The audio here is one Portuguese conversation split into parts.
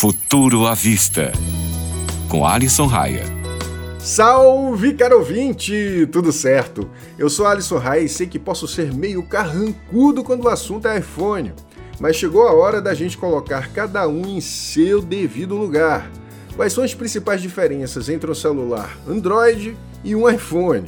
Futuro à Vista, com Alisson Raia. Salve, caro ouvinte! Tudo certo? Eu sou Alisson Raia e sei que posso ser meio carrancudo quando o assunto é iPhone, mas chegou a hora da gente colocar cada um em seu devido lugar. Quais são as principais diferenças entre um celular Android e um iPhone?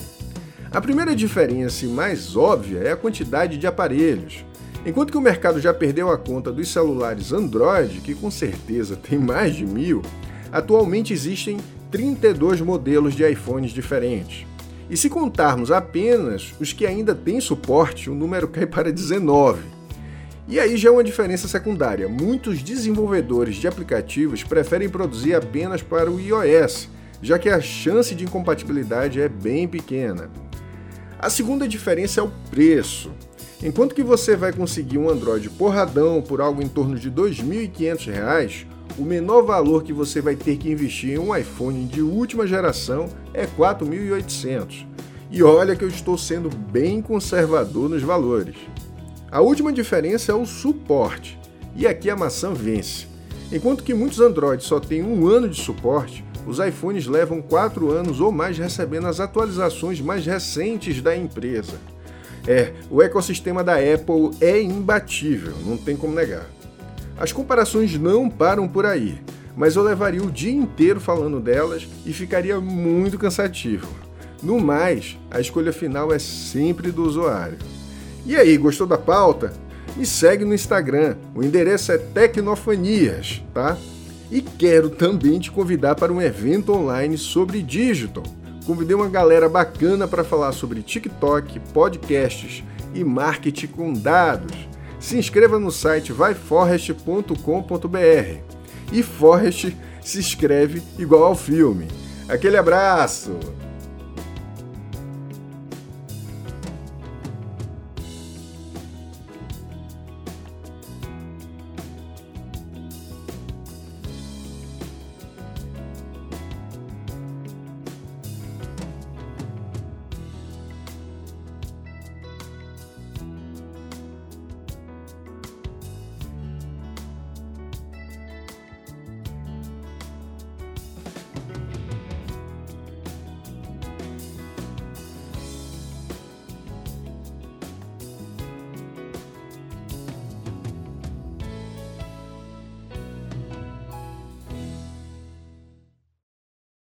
A primeira diferença e mais óbvia é a quantidade de aparelhos. Enquanto que o mercado já perdeu a conta dos celulares Android, que com certeza tem mais de mil, atualmente existem 32 modelos de iPhones diferentes. E se contarmos apenas os que ainda têm suporte, o número cai para 19. E aí já é uma diferença secundária. Muitos desenvolvedores de aplicativos preferem produzir apenas para o iOS, já que a chance de incompatibilidade é bem pequena. A segunda diferença é o preço. Enquanto que você vai conseguir um Android porradão por algo em torno de R$ 2.500, o menor valor que você vai ter que investir em um iPhone de última geração é R$ 4.800. E olha que eu estou sendo bem conservador nos valores. A última diferença é o suporte, e aqui a maçã vence. Enquanto que muitos Androids só têm um ano de suporte, os iPhones levam 4 anos ou mais recebendo as atualizações mais recentes da empresa. É, o ecossistema da Apple é imbatível, não tem como negar. As comparações não param por aí, mas eu levaria o dia inteiro falando delas e ficaria muito cansativo. No mais, a escolha final é sempre do usuário. E aí, gostou da pauta? Me segue no Instagram, o endereço é Tecnofanias, tá? E quero também te convidar para um evento online sobre digital convidei uma galera bacana para falar sobre TikTok, podcasts e marketing com dados. Se inscreva no site vaiforest.com.br. E Forest se escreve igual ao filme. Aquele abraço!